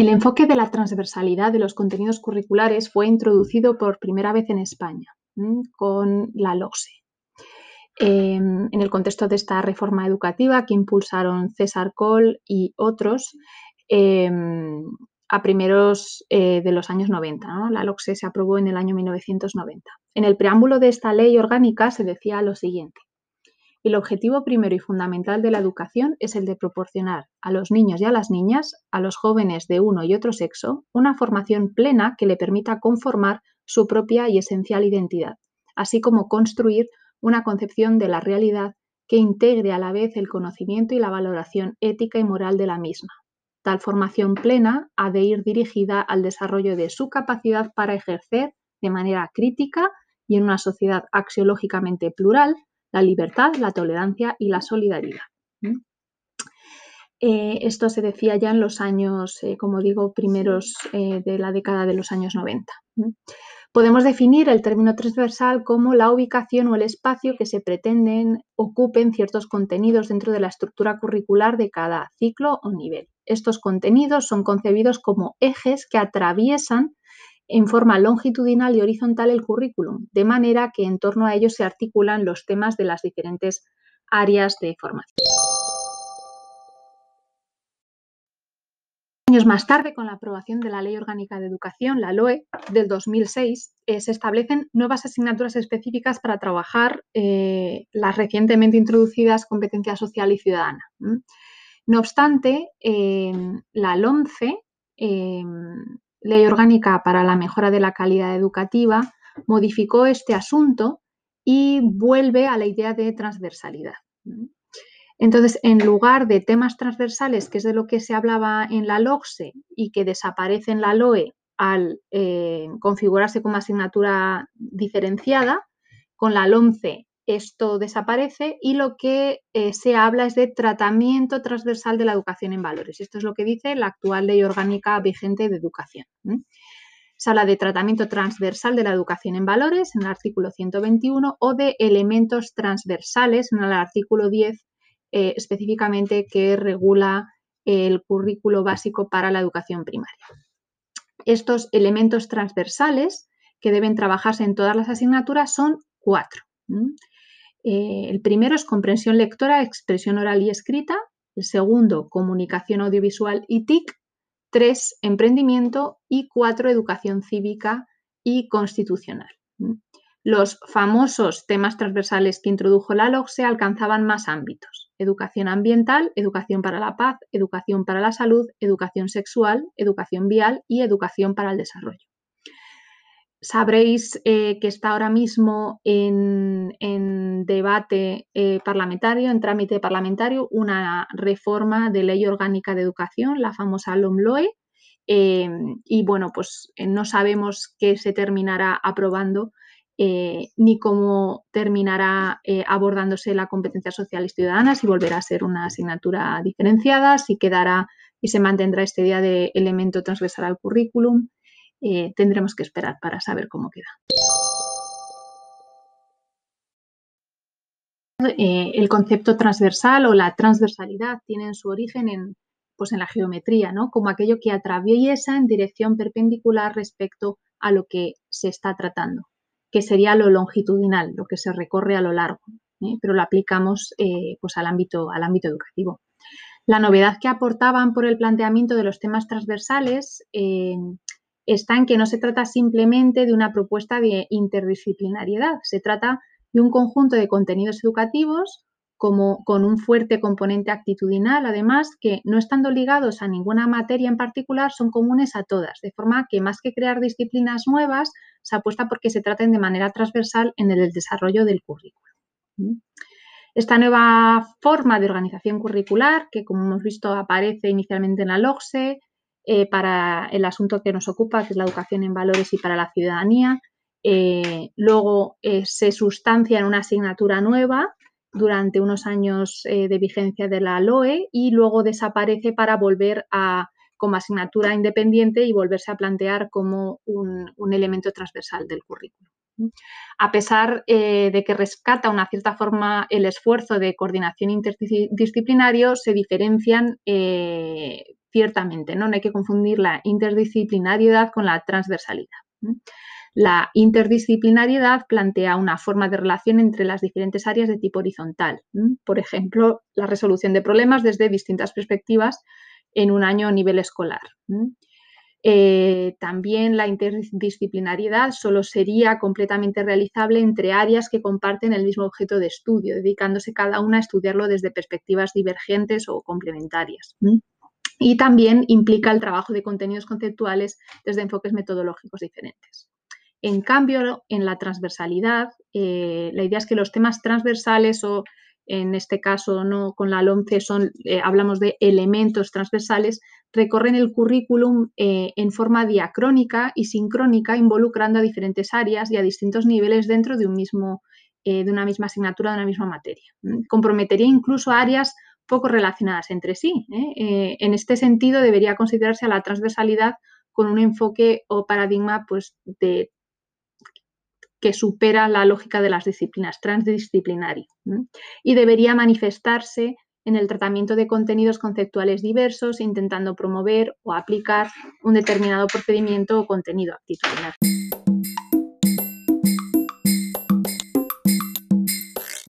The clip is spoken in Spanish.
El enfoque de la transversalidad de los contenidos curriculares fue introducido por primera vez en España con la LOSE. Em, en el contexto de esta reforma educativa que impulsaron César Coll y otros em, a primeros eh, de los años 90. La LOCSE se aprobó en el año 1990. En el preámbulo de esta ley orgánica se decía lo siguiente. El objetivo primero y fundamental de la educación es el de proporcionar a los niños y a las niñas, a los jóvenes de uno y otro sexo, una formación plena que le permita conformar su propia y esencial identidad, así como construir una concepción de la realidad que integre a la vez el conocimiento y la valoración ética y moral de la misma. Tal formación plena ha de ir dirigida al desarrollo de su capacidad para ejercer de manera crítica y en una sociedad axiológicamente plural la libertad, la tolerancia y la solidaridad. Eh, esto se decía ya en los años, eh, como digo, primeros eh, de la década de los años 90. Podemos definir el término transversal como la ubicación o el espacio que se pretenden ocupen ciertos contenidos dentro de la estructura curricular de cada ciclo o nivel. Estos contenidos son concebidos como ejes que atraviesan en forma longitudinal y horizontal el currículum, de manera que en torno a ellos se articulan los temas de las diferentes áreas de formación. Años más tarde, con la aprobación de la Ley Orgánica de Educación, la LOE, del 2006, eh, se establecen nuevas asignaturas específicas para trabajar eh, las recientemente introducidas competencias social y ciudadana. No obstante, la LOMCE Ley Orgánica para la Mejora de la Calidad Educativa modificó este asunto y vuelve a la idea de transversalidad. Entonces, en lugar de temas transversales, que es de lo que se hablaba en la LOCSE y que desaparece en la LOE al eh, configurarse como asignatura diferenciada, con la LOMCE esto desaparece y lo que eh, se habla es de tratamiento transversal de la educación en valores. Esto es lo que dice la actual ley orgánica vigente de educación. Se habla de tratamiento transversal de la educación en valores en el artículo 121 o de elementos transversales en el artículo 10 eh, específicamente que regula el currículo básico para la educación primaria. Estos elementos transversales que deben trabajarse en todas las asignaturas son cuatro. Eh, el primero es comprensión lectora, expresión oral y escrita. El segundo, comunicación audiovisual y TIC. Tres, emprendimiento. Y cuatro, educación cívica y constitucional. Los famosos temas transversales que introdujo la LOCSE alcanzaban más ámbitos. Educación ambiental, educación para la paz, educación para la salud, educación sexual, educación vial y educación para el desarrollo. Sabréis eh, que está ahora mismo en, debate eh, parlamentario, en trámite parlamentario, una reforma de ley orgánica de educación, la famosa LOMLOE, em, y bueno, pues eh, no sabemos qué se terminará aprobando ni cómo terminará abordándose la competencia social y ciudadana, si volverá a ser una asignatura diferenciada, si quedará y se mantendrá este día de elemento transversal al currículum. Eh, tendremos que esperar para saber cómo queda. Eh, el concepto transversal o la transversalidad tienen su origen en, pues en la geometría, ¿no? como aquello que atraviesa en dirección perpendicular respecto a lo que se está tratando, que sería lo longitudinal, lo que se recorre a lo largo, ¿eh? pero lo aplicamos pues al, ámbito, al ámbito educativo. La novedad que aportaban por el planteamiento de los temas transversales está en que no se trata simplemente de una propuesta de interdisciplinariedad, se trata de un conjunto de contenidos educativos como, con un fuerte componente actitudinal, además, que no estando ligados a ninguna materia en particular, son comunes a todas, de forma que más que crear disciplinas nuevas, se apuesta por que se traten de manera transversal en el desarrollo del currículo. Esta nueva forma de organización curricular, que como hemos visto aparece inicialmente en la LOGSE, eh, para el asunto que nos ocupa, que es la educación en valores y para la ciudadanía. Eh, luego eh, se sustancia en una asignatura nueva durante unos años de vigencia de la LOE y luego desaparece para volver a como asignatura independiente y volverse a plantear como un, elemento transversal del currículo. A pesar de que rescata una cierta forma el esfuerzo de coordinación interdisciplinario, se diferencian ciertamente, ¿no? no hay que confundir la interdisciplinariedad con la transversalidad. La interdisciplinariedad plantea una forma de relación entre las diferentes áreas de tipo horizontal. Por ejemplo, la resolución de problemas desde distintas perspectivas en un año a nivel escolar. Eh, también la interdisciplinariedad solo sería completamente realizable entre áreas que comparten el mismo objeto de estudio, dedicándose cada una a estudiarlo desde perspectivas divergentes o complementarias. Y también implica el trabajo de contenidos conceptuales desde enfoques metodológicos diferentes. En cambio, en la transversalidad, eh, la idea es que los temas transversales o en este caso no con la LOMCE son, eh, hablamos de elementos transversales, recorren el currículum eh, en forma diacrónica y sincrónica, involucrando a diferentes áreas y a distintos niveles dentro de, un mismo, de una misma asignatura, de una misma materia. Comprometería incluso áreas poco relacionadas entre sí. en este sentido, debería considerarse a la transversalidad con un enfoque o paradigma pues, de que supera la lógica de las disciplinas, transdisciplinario, y debería manifestarse en el tratamiento de contenidos conceptuales diversos, intentando promover o aplicar un determinado procedimiento o contenido actitudinal.